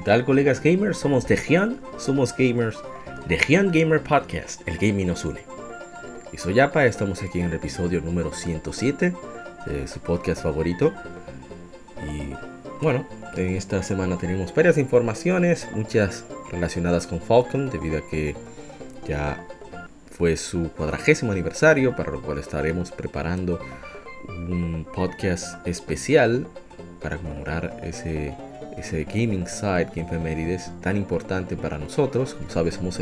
¿Qué tal colegas gamers? Somos de somos gamers de Gian Gamer Podcast, el gaming nos une. Y soy Yapa, estamos aquí en el episodio número 107 de su podcast favorito. Y bueno, en esta semana tenemos varias informaciones, muchas relacionadas con Falcon, debido a que ya fue su cuadragésimo aniversario, para lo cual estaremos preparando un podcast especial para conmemorar ese ese gaming site Game Merides tan importante para nosotros. Como sabes, somos,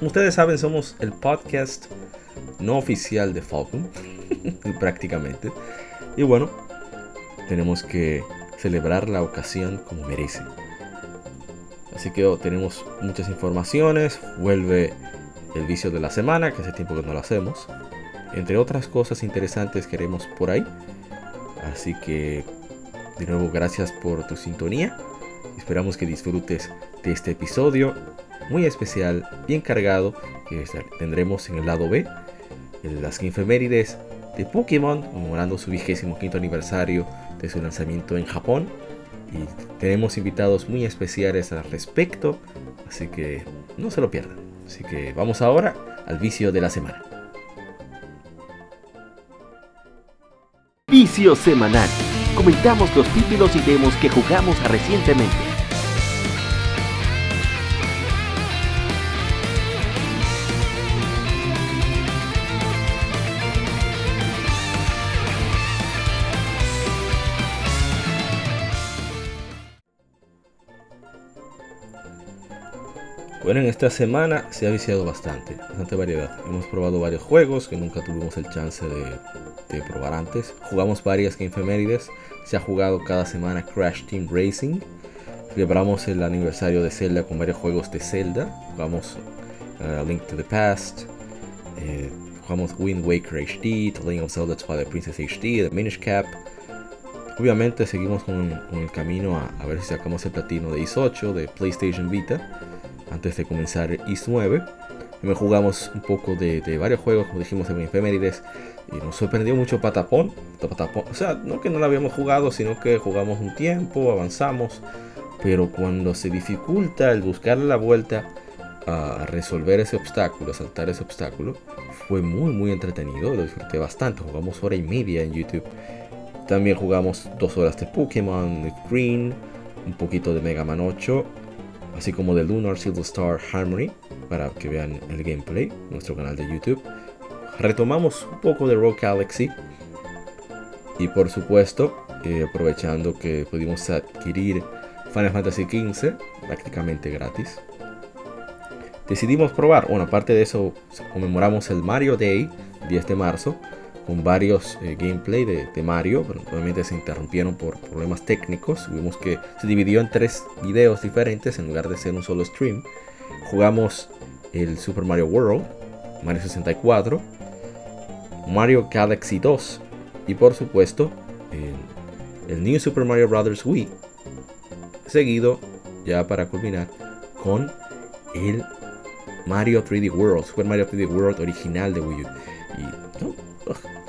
ustedes saben, somos el podcast no oficial de Falcon, prácticamente. Y bueno, tenemos que celebrar la ocasión como merece. Así que oh, tenemos muchas informaciones. Vuelve el vicio de la semana, que hace tiempo que no lo hacemos. Entre otras cosas interesantes que haremos por ahí. Así que de nuevo gracias por tu sintonía. Esperamos que disfrutes de este episodio muy especial, bien cargado, que tendremos en el lado B, las efemérides de Pokémon, conmemorando su vigésimo quinto aniversario de su lanzamiento en Japón. Y tenemos invitados muy especiales al respecto, así que no se lo pierdan. Así que vamos ahora al vicio de la semana. Vicio semanal comentamos los títulos y demos que jugamos recientemente. En esta semana se ha viciado bastante, bastante variedad. Hemos probado varios juegos que nunca tuvimos el chance de, probar antes. Jugamos varias Game. Se ha jugado cada semana Crash Team Racing. Celebramos el aniversario de Zelda con varios juegos de Zelda. Jugamos uh, Link to the Past. Eh, jugamos Wind Waker HD, The Legend of Zelda Twilight Princess HD, The Minish Cap. Obviamente seguimos con, el camino a, a, ver si sacamos el platino de Is 8 de PlayStation Vita antes de comenzar East 9. Me jugamos un poco de, varios juegos, como dijimos en efemérides, y nos sorprendió mucho Patapón, Patapón. O sea, no que no lo habíamos jugado, sino que jugamos un tiempo, avanzamos, pero cuando se dificulta el buscar la vuelta a resolver ese obstáculo, a saltar ese obstáculo, fue muy muy entretenido, lo disfruté bastante, jugamos hora y media en YouTube. También jugamos dos horas de Pokémon, Green, un poquito de Mega Man 8 así como de Lunar Silver Star Harmony, para que vean el gameplay, nuestro canal de YouTube. Retomamos un poco de Rock Galaxy y por supuesto, eh, aprovechando que pudimos adquirir Final Fantasy XV prácticamente gratis. Decidimos probar, bueno, aparte de eso, conmemoramos el Mario Day, 10 de marzo, con varios eh, gameplay de, Mario, pero obviamente se interrumpieron por problemas técnicos. Vimos que se dividió en tres videos diferentes en lugar de ser un solo stream. Jugamos el Super Mario World, Mario 64, Mario Galaxy 2 y por supuesto el, New Super Mario Bros. Wii. Seguido, ya para culminar, con el Mario 3D World, Super Mario 3D World original de Wii U.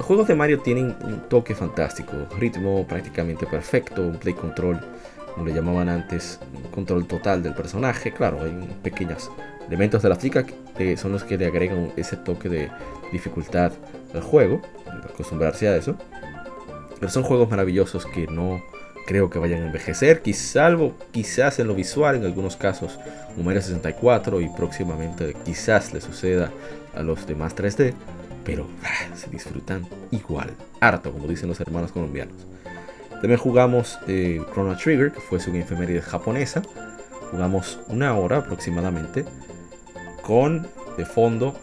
Juegos de Mario tienen un toque fantástico, ritmo prácticamente perfecto, un play control, como le llamaban antes, un control total del personaje. Claro, hay pequeños elementos de la física que son los que le agregan ese toque de dificultad al juego, acostumbrarse a eso. Pero son juegos maravillosos que no creo que vayan a envejecer, salvo quizás en lo visual, en algunos casos, un Mario 64 y próximamente quizás le suceda a los demás 3D pero ah, se disfrutan igual, harto, como dicen los hermanos colombianos. También jugamos eh, Chrono Trigger, que fue su efeméride japonesa. Jugamos una hora aproximadamente con de fondo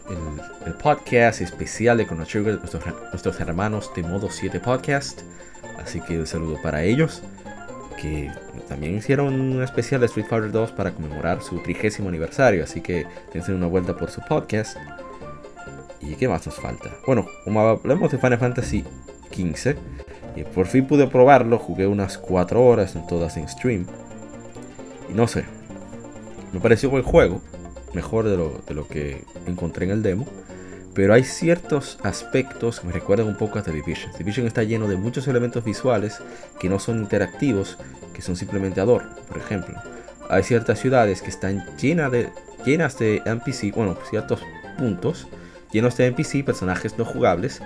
el, podcast especial de Chrono Trigger nuestros, nuestros hermanos de Modo 7 Podcast. Así que un saludo para ellos que también hicieron un especial de Street Fighter 2 para conmemorar su trigésimo aniversario, así que dense una vuelta por su podcast. ¿Y qué más nos falta? Bueno, como hablamos de Final Fantasy XV, y por fin pude probarlo, jugué unas 4 horas en todas en stream. Y no sé, me pareció buen juego, mejor de lo, de lo que encontré en el demo. Pero hay ciertos aspectos que me recuerdan un poco a The Division. The Division está lleno de muchos elementos visuales que no son interactivos, que son simplemente adorno. Por ejemplo, hay ciertas ciudades que están llenas de, llenas de NPC, bueno, ciertos puntos llenos de NPC, personajes no jugables,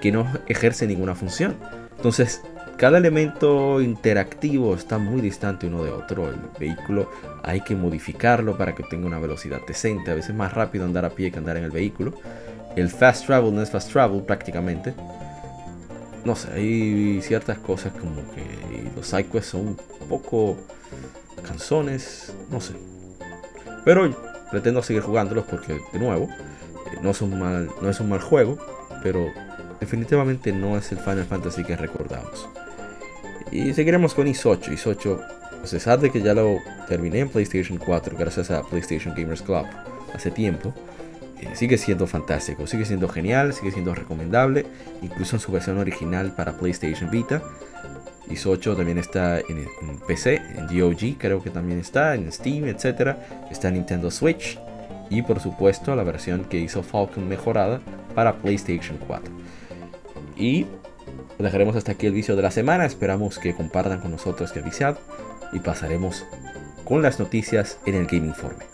que no ejercen ninguna función. Entonces, cada elemento interactivo está muy distante uno de otro. El vehículo hay que modificarlo para que tenga una velocidad decente. A veces más rápido andar a pie que andar en el vehículo. El fast travel no es fast travel prácticamente. No sé, hay ciertas cosas como que los sidequests son un poco canzones, no sé. Pero pretendo seguir jugándolos porque, de nuevo, no es un mal, juego, pero definitivamente no es el Final Fantasy que recordamos. Y seguiremos con Is 8. Is 8, a pesar de que ya lo terminé en PlayStation 4 gracias a PlayStation Gamers Club hace tiempo, eh, sigue siendo fantástico, sigue siendo genial, sigue siendo recomendable, incluso en su versión original para PlayStation Vita. IS 8 también está en, PC, en GOG creo que también está, en Steam, etc. Está en Nintendo Switch y por supuesto la versión que hizo Falcon mejorada para PlayStation 4. Y dejaremos hasta aquí el vicio de la semana, esperamos que compartan con nosotros que viciado y pasaremos con las noticias en el Game Informe.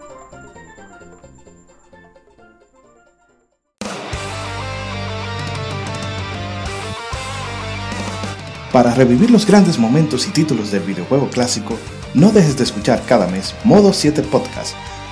Para revivir los grandes momentos y títulos del videojuego clásico, no dejes de escuchar cada mes Modo 7 Podcast.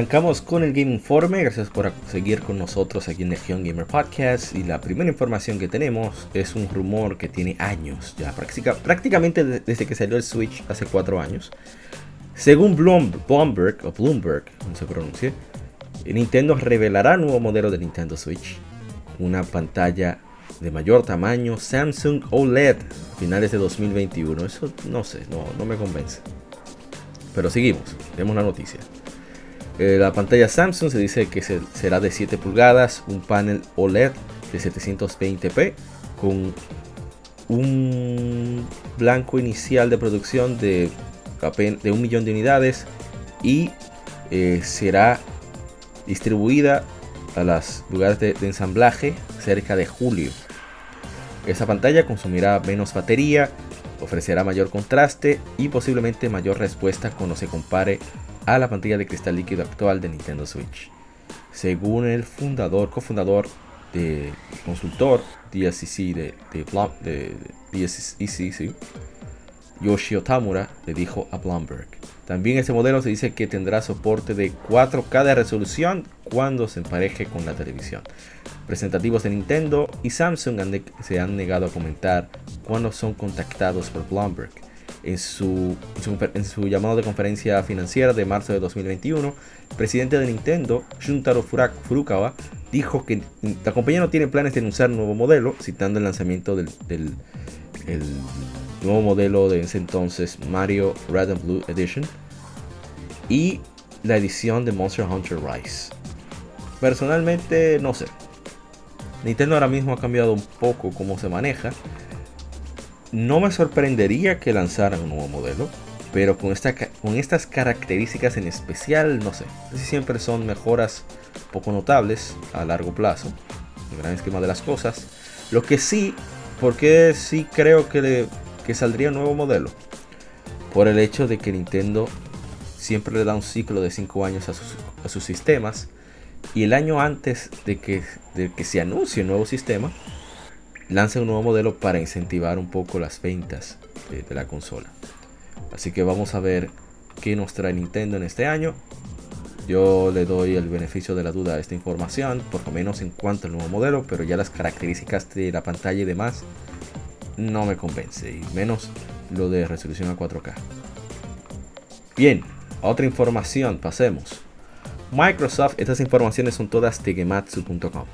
Arrancamos con el Game Informe, gracias por seguir con nosotros aquí en Legion Gamer Podcast y la primera información que tenemos es un rumor que tiene años ya, prácticamente desde que salió el Switch hace 4 años. Según Bloomberg, o Bloomberg, no se pronuncia, Nintendo revelará nuevo modelo de Nintendo Switch, una pantalla de mayor tamaño Samsung OLED a finales de 2021. Eso no sé, no, no me convence. Pero seguimos, vemos la noticia. Eh, la pantalla Samsung se dice que será de 7 pulgadas, un panel OLED de 720p con un blanco inicial de producción de, de un millón de unidades y eh, será distribuida a los lugares de, ensamblaje cerca de julio. Esa pantalla consumirá menos batería, ofrecerá mayor contraste y posiblemente mayor respuesta cuando se compare a la pantalla de cristal líquido actual de Nintendo Switch. Según el fundador, cofundador de consultor DSCC de, de, de, de Yoshio Tamura le dijo a Bloomberg. También este modelo se dice que tendrá soporte de 4K de resolución cuando se empareje con la televisión. Presentativos de Nintendo y Samsung se han negado a comentar cuando son contactados por Bloomberg. En su, llamado de conferencia financiera de marzo de 2021, el presidente de Nintendo, Shuntaro Furukawa, dijo que la compañía no tiene planes de anunciar un nuevo modelo, citando el lanzamiento del, nuevo modelo de ese entonces Mario Red and Blue Edition y la edición de Monster Hunter Rise. Personalmente no sé. Nintendo ahora mismo ha cambiado un poco cómo se maneja. No me sorprendería que lanzaran un nuevo modelo, pero con, esta, con estas características en especial, no sé. siempre son mejoras poco notables a largo plazo, el gran esquema de las cosas. Lo que sí, porque sí creo que, saldría un nuevo modelo, por el hecho de que Nintendo siempre le da un ciclo de 5 años a sus, a sus, sistemas, y el año antes de que, de que se anuncie un nuevo sistema, lanza un nuevo modelo para incentivar un poco las ventas de, de la consola. Así que vamos a ver qué nos trae Nintendo en este año yo le doy el beneficio de la duda a esta información, por lo menos en cuanto al nuevo modelo, pero ya las características de la pantalla y demás no me convence, y menos lo de resolución a 4K. Bien, otra información, pasemos. Microsoft, estas informaciones son todas de gematsu.com.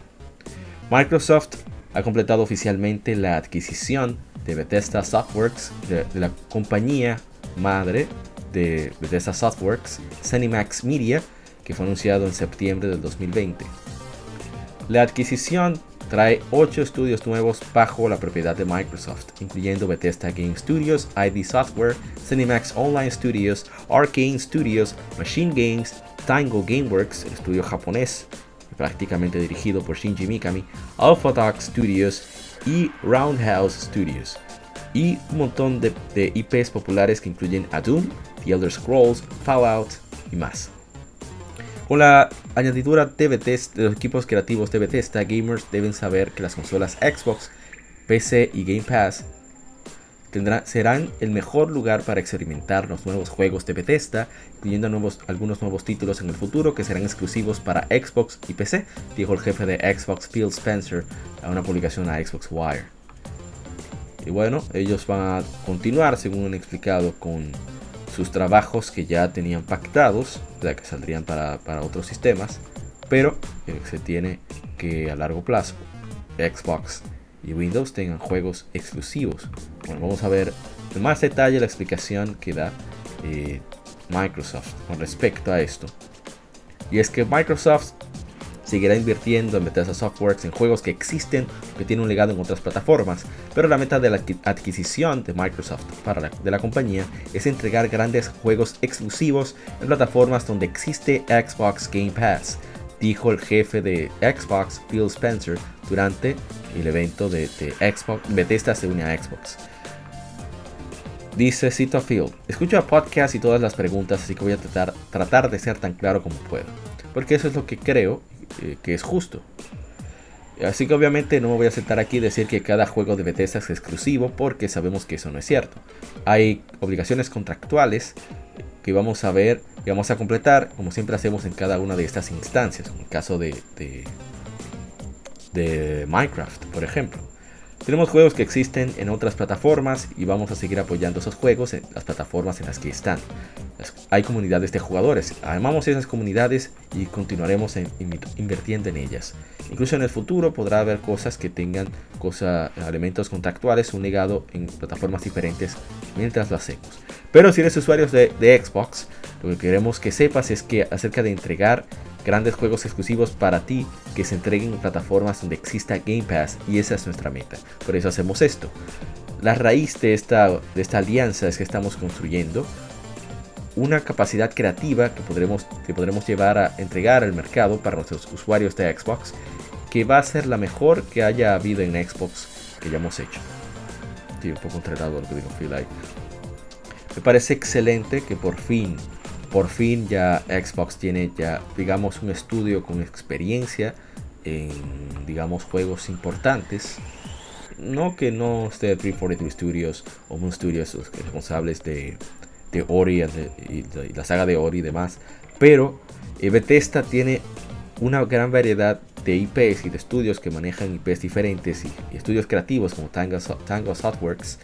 Microsoft ha completado oficialmente la adquisición de Bethesda Softworks, de, la compañía madre de Bethesda Softworks, Cinemax Media, que fue anunciado en septiembre del 2020. La adquisición trae 8 estudios nuevos bajo la propiedad de Microsoft, incluyendo Bethesda Game Studios, ID Software, Cinemax Online Studios, Arcane Studios, Machine Games, Tango Gameworks, el estudio japonés prácticamente dirigido por Shinji Mikami, AlphaDoc Studios y Roundhouse Studios, y un montón de, de IPs populares que incluyen a Doom, The Elder Scrolls, Fallout y más. Con la añadidura de Bethesda, de los equipos creativos de Bethesda, gamers deben saber que las consolas Xbox, PC y Game Pass serán el mejor lugar para experimentar los nuevos juegos de Bethesda, incluyendo algunos nuevos títulos en el futuro que serán exclusivos para Xbox y PC, dijo el jefe de Xbox Phil Spencer a una publicación a Xbox Wire. Y bueno, ellos van a continuar, según han explicado, con sus trabajos que ya tenían pactados, ya que saldrían para, otros sistemas, pero eh, se tiene que a largo plazo Xbox y Windows tengan juegos exclusivos. Bueno, vamos a ver en más detalle la explicación que da eh, Microsoft con respecto a esto. Y es que Microsoft seguirá invirtiendo en Bethesda Softworks en juegos que existen que tienen un legado en otras plataformas, pero la meta de la adquisición de Microsoft para de la compañía es entregar grandes juegos exclusivos en plataformas donde existe Xbox Game Pass, dijo el jefe de Xbox, Phil Spencer, durante el evento de, Xbox, Bethesda se une a Xbox. Dice Cito Phil, escucho a podcast y todas las preguntas, así que voy a tratar, tratar de ser tan claro como puedo. Porque eso es lo que creo eh, que es justo. Así que obviamente no me voy a sentar aquí y decir que cada juego de Bethesda es exclusivo porque sabemos que eso no es cierto. Hay obligaciones contractuales que vamos a ver y vamos a completar como siempre hacemos en cada una de estas instancias. En el caso de, de, de Minecraft, por ejemplo. Tenemos juegos que existen en otras plataformas y vamos a seguir apoyando esos juegos en las plataformas en las que están. Hay comunidades de jugadores, amamos esas comunidades y continuaremos invirtiendo en ellas. Incluso en el futuro podrá haber cosas que tengan cosa, elementos contractuales un legado en plataformas diferentes mientras lo hacemos. Pero si eres usuario de, de Xbox, lo que queremos que sepas es que acerca de entregar grandes juegos exclusivos para ti que se entreguen en plataformas donde exista Game Pass y esa es nuestra meta. Por eso hacemos esto. La raíz de esta, de esta alianza es que estamos construyendo una capacidad creativa que podremos, que podremos llevar a entregar al mercado para nuestros usuarios de Xbox, que va a ser la mejor que haya habido en Xbox que ya hemos hecho. Estoy un poco entrenado lo que digo Me parece excelente que por fin, por fin ya Xbox tiene ya, digamos, un estudio con experiencia en, digamos, juegos importantes. No que no esté 343 Studios o Moon Studios los responsables de, de Ori y, la saga de Ori y demás, pero eh, Bethesda tiene una gran variedad de IPs y de estudios que manejan IPs diferentes y, estudios creativos como Tango, Tango Softworks.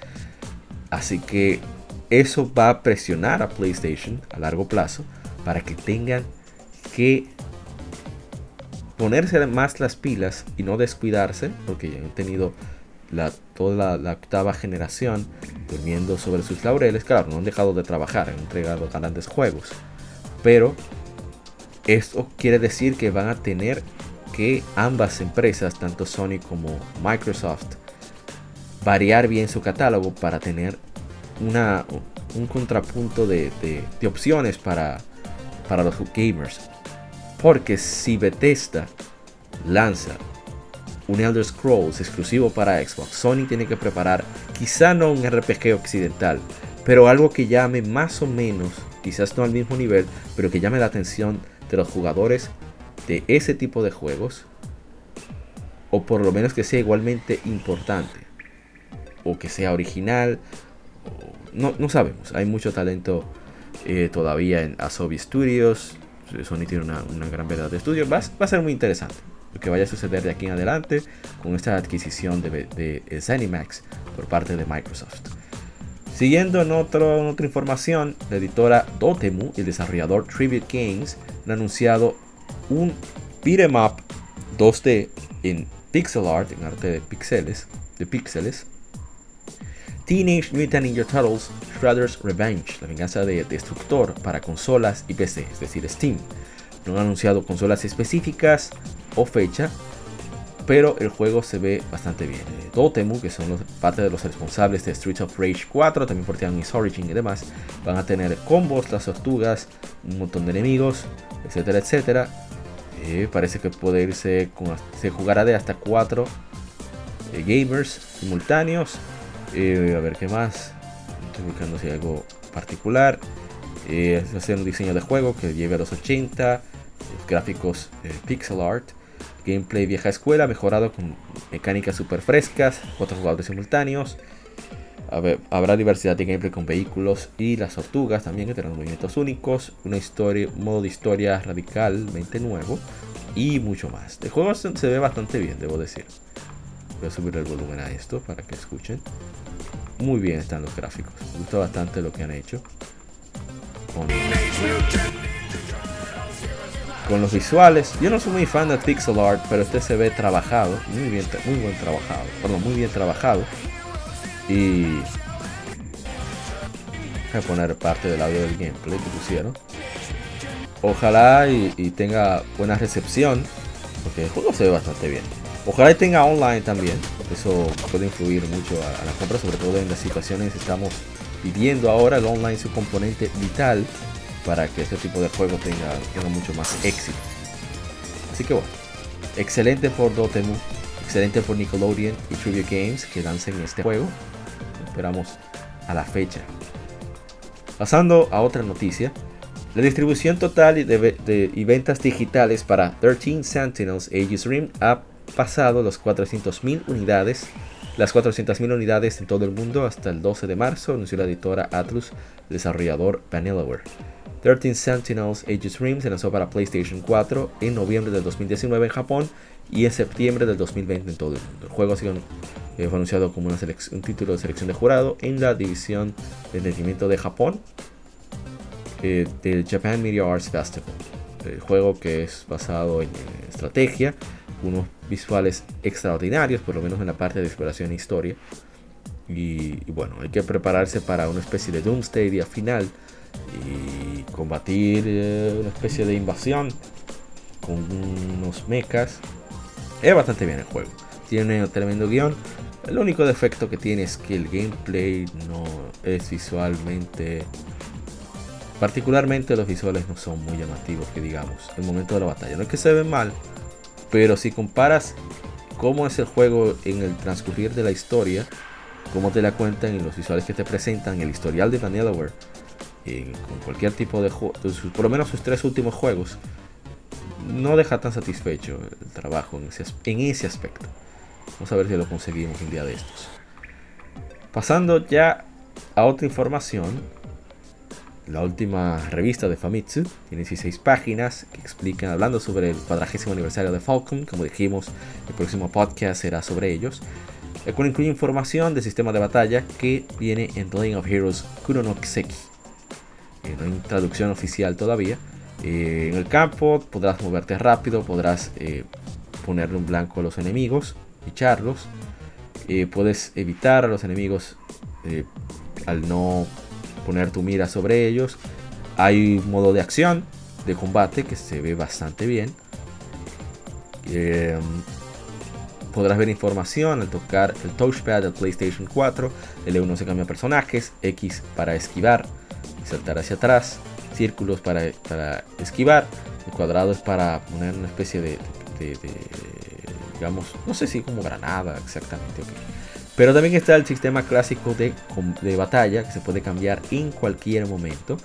Así que eso va a presionar a PlayStation a largo plazo para que tengan que ponerse más las pilas y no descuidarse, porque ya han tenido la, toda la, octava generación durmiendo sobre sus laureles. Claro, no han dejado de trabajar, han entregado grandes juegos. Pero esto quiere decir que van a tener que ambas empresas, tanto Sony como Microsoft, variar bien su catálogo para tener una, un contrapunto de, de opciones para, para los gamers. Porque si Bethesda lanza un Elder Scrolls exclusivo para Xbox, Sony tiene que preparar quizá no un RPG occidental, pero algo que llame más o menos, quizás no al mismo nivel, pero que llame la atención de los jugadores de ese tipo de juegos, o por lo menos que sea igualmente importante, o que sea original, no, sabemos, hay mucho talento eh, todavía en Asobi Studios, Sony tiene una, gran variedad de estudios. Va, a ser muy interesante lo que vaya a suceder de aquí en adelante con esta adquisición de, de Zenimax por parte de Microsoft. Siguiendo en, otro, otra información, la editora Dotemu y el desarrollador Tribute Games han anunciado un beat'em up 2D en pixel art, en arte de píxeles, de píxeles, Teenage Mutant Ninja Turtles Shredder's Revenge, la venganza de Destructor para consolas y PC, es decir, Steam. No han anunciado consolas específicas o fecha, pero el juego se ve bastante bien. Eh, Dotemu, que son parte de los responsables de Streets of Rage 4, también por Miss Origin y demás, van a tener combos, las tortugas, un montón de enemigos, etcétera, etcétera. Eh, parece que puede irse con, se jugará de hasta 4 eh, gamers simultáneos eh, a ver qué más. Estoy buscando si hay algo particular. Eh, hacer un diseño de juego que lleve a los 80. Gráficos eh, pixel art. Gameplay vieja escuela mejorado con mecánicas super frescas. Cuatro jugadores simultáneos. habrá diversidad de gameplay con vehículos y las tortugas también que tendrán movimientos únicos. Una un modo de historia radicalmente nuevo. Y mucho más. El juego se ve bastante bien, debo decir. Voy a subir el volumen a esto para que escuchen. Muy bien están los gráficos. Me gusta bastante lo que han hecho. Con, los visuales. Yo no soy muy fan de pixel art, pero este se ve trabajado. Muy bien, muy buen trabajado. Perdón, muy bien trabajado. Y voy a poner parte del audio del gameplay que pusieron. Ojalá y tenga buena recepción. Porque el juego se ve bastante bien. Ojalá tenga online también. Eso puede influir mucho a, la compra, sobre todo en las situaciones que estamos viviendo ahora. El online es un componente vital para que este tipo de juego tenga, mucho más éxito. Así que bueno, excelente por Dotemu, excelente por Nickelodeon y Trivia Games que lancen este juego. Esperamos a la fecha. Pasando a otra noticia, la distribución total de, y ventas digitales para 13 Sentinels Aegis Rim ha pasado los 400.000 unidades, las 400.000 unidades en todo el mundo hasta el 12 de marzo, anunció la editora Atlus, desarrollador Vanillaware. 13 Sentinels Aegis Rim se lanzó para PlayStation 4 en noviembre del 2019 en Japón y en septiembre del 2020 en todo el mundo. El juego eh, fue anunciado como un título de selección de jurado en la división de entretenimiento de Japón eh, del Japan Media Arts Festival. El juego que es basado en estrategia unos visuales extraordinarios, por lo menos en la parte de exploración e historia. Y, bueno, hay que prepararse para una especie de Doomsday al final y combatir eh, una especie de invasión con unos mechas. Es bastante bien el juego. Tiene un tremendo guion. El único defecto que tiene es que el gameplay no es visualmente Particularmente los visuales no son muy llamativos, que digamos, el momento de la batalla. No es que se ven mal, pero si comparas cómo es el juego en el transcurrir de la historia, cómo te la cuentan en los visuales que te presentan, el historial de Vanillaware, con cualquier tipo de juego, por lo menos sus tres últimos juegos, no deja tan satisfecho el trabajo en ese, en ese aspecto. Vamos a ver si lo conseguimos un día de estos. Pasando ya a otra información, la última revista de Famitsu tiene 16 páginas que explican, hablando sobre el cuadragésimo aniversario de Falcon. Como dijimos, el próximo podcast será sobre ellos. El cual incluye información del sistema de batalla que viene en The Legend of Heroes Kurono Kiseki. Eh, no hay traducción oficial todavía. Eh, en el campo podrás moverte rápido, podrás eh, ponerle un blanco a los enemigos, echarlos. puedes evitar a los enemigos al no poner tu mira sobre ellos. Hay un modo de acción, de combate que se ve bastante bien. Em, podrás ver información al tocar el touchpad del PlayStation 4. L1 se cambia personajes, X para esquivar saltar hacia atrás, círculos para, esquivar, el cuadrado es para poner una especie de, digamos, no sé si como granada exactamente. Pero también está el sistema clásico de, batalla que se puede cambiar en cualquier momento.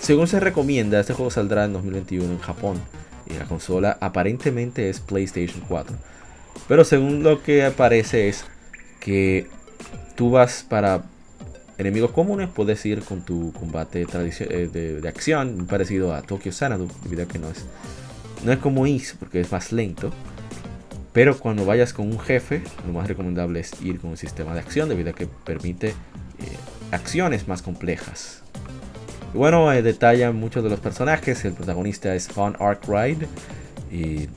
según se recomienda, este juego saldrá en 2021 en Japón. Y la consola aparentemente es PlayStation 4. Pero según lo que aparece es que tú vas para enemigos comunes, puedes ir con tu combate eh, de, de, acción, parecido a Tokyo Xanadu, debido a que no es, no es como Is, porque es más lento. Pero cuando vayas con un jefe, lo más recomendable es ir con un sistema de acción debido a que permite eh, acciones más complejas. Y bueno, eh, detalla muchos de los personajes. El protagonista es Von Arkwright y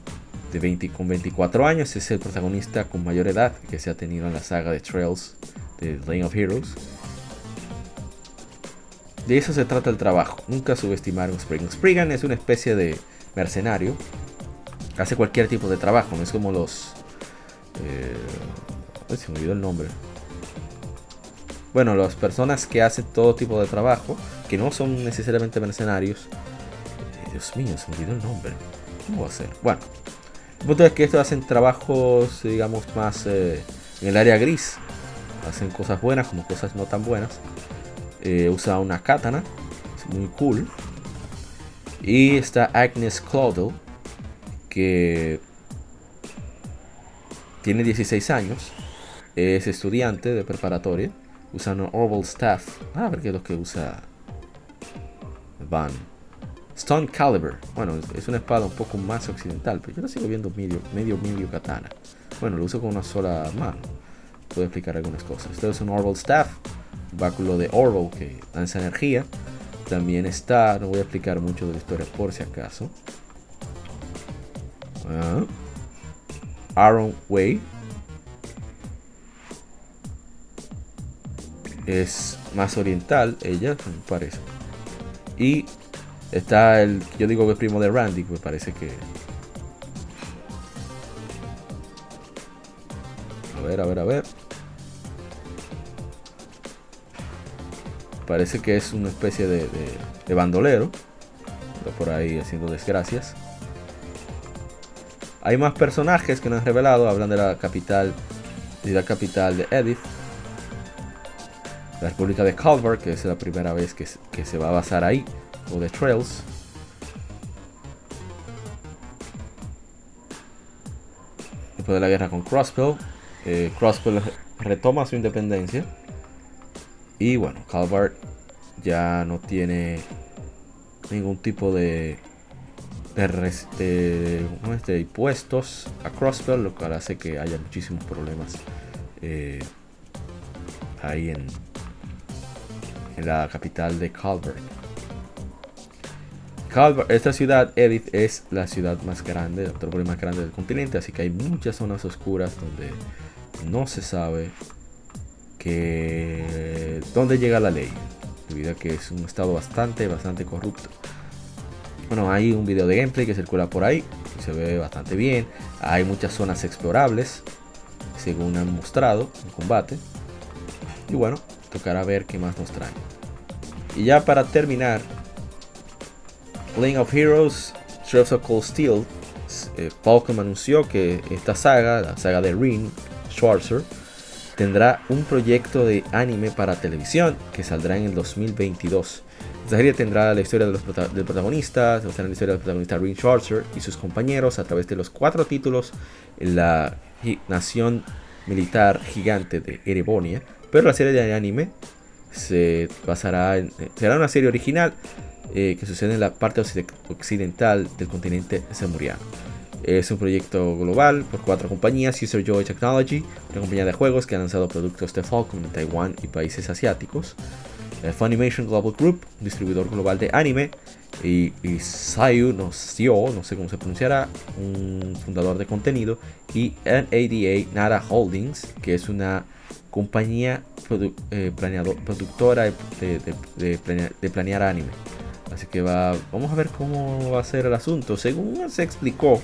de 20, con 24 años. Es el protagonista con mayor edad que se ha tenido en la saga de Trails de Lane of Heroes. De eso se trata el trabajo. Nunca subestimar un Spriggan. Spriggan es una especie de mercenario hace cualquier tipo de trabajo, no es como los... Eh, se me olvidó el nombre. Bueno, las personas que hacen todo tipo de trabajo, que no son necesariamente mercenarios. Eh, Dios mío, se me olvidó el nombre. ¿Cómo va a ser? Bueno, el punto es que estos hacen trabajos, digamos, más eh, en el área gris. Hacen cosas buenas como cosas no tan buenas. Usa una katana, es muy cool. Y está Agnes Claudel, que tiene 16 años, es estudiante de preparatoria, usa un Orval Staff. Ah, a ver qué es lo que usa Van. Stone Caliber. Bueno, es una espada un poco más occidental, pero yo la sigo viendo medio, medio, katana. Bueno, lo uso con una sola mano. Puedo explicar algunas cosas. Esto es un Orval Staff, báculo de Orval que lanza energía. También está, no voy a explicar mucho de la historia por si acaso. Ah. Aaron Way. Es más oriental, ella, me parece. Y está el, yo digo que es primo de Randy, me parece que... A ver, a ver, a ver. Parece que es una especie de, de bandolero. Por ahí haciendo desgracias. Hay más personajes que no han revelado. Hablan de la capital, de la capital de Edith. La República de Calvert, que es la primera vez que, se va a basar ahí. O de Trails. Después de la guerra con Crossbow. Eh, Crossbow retoma su independencia. Y bueno, Calvert ya no tiene ningún tipo de de, este, impuestos a Crossbell, lo cual hace que haya muchísimos problemas eh, ahí en, en la capital de Calvert. Calvert. Esta ciudad, Edith, es la ciudad más grande, la metrópoli más grande del continente, así que hay muchas zonas oscuras donde no se sabe que dónde llega la ley, debido a que es un estado bastante, bastante corrupto. Bueno, hay un video de gameplay que circula por ahí y se ve bastante bien. Hay muchas zonas explorables, según han mostrado en combate. Y bueno, tocará ver qué más nos traen. Y ya para terminar, Lane of Heroes, Trails of Cold Steel, eh, Falcom anunció que esta saga, la saga de Rin, Schwarzer, tendrá un proyecto de anime para televisión que saldrá en el 2022. Esta serie tendrá la historia de los del protagonista, la historia del protagonista Rin Schwarzer y sus compañeros a través de los cuatro títulos en la nación militar gigante de Erebonia. Pero la serie de anime se basará eh, será una serie original eh, que sucede en la parte occidental del continente semuriano. Es un proyecto global por cuatro compañías, User Joy Technology, una compañía de juegos que ha lanzado productos de Falcon en Taiwán y países asiáticos. Eh, Funimation Global Group, distribuidor global de anime. Y, Sayu, no, no sé cómo se pronunciará, un fundador de contenido. Y NADA Nara Holdings, que es una compañía eh, productora de, planear, anime. Así que va, vamos a ver cómo va a ser el asunto. Según se explicó,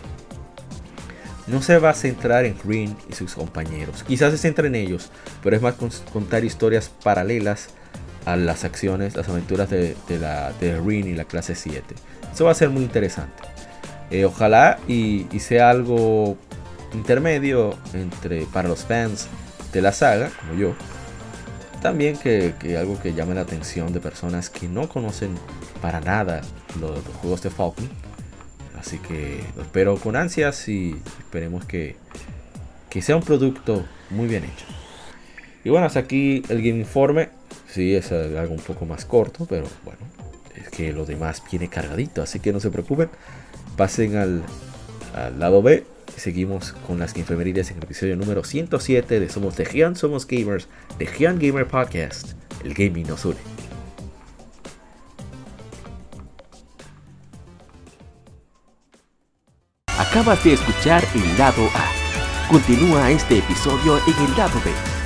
no se va a centrar en Green y sus compañeros. Quizás se centre en ellos, pero es más contar historias paralelas a las acciones, las aventuras de, la, de Rin y la clase 7. Eso va a ser muy interesante. Eh, ojalá y, sea algo intermedio entre para los fans de la saga, como yo. También que, algo que llame la atención de personas que no conocen para nada los, juegos de Falcon. Así que lo espero con ansias y esperemos que, que sea un producto muy bien hecho. Y bueno, hasta aquí el Game Informe. Sí, es algo un poco más corto, pero bueno, es que lo demás viene cargadito, así que no se preocupen. Pasen al, lado B y seguimos con las infemerides en el episodio número 107 de Somos Gian Somos Gamers, de Gian Gamer Podcast. El gaming nos une. Acabas de escuchar el lado A. Continúa este episodio en el lado B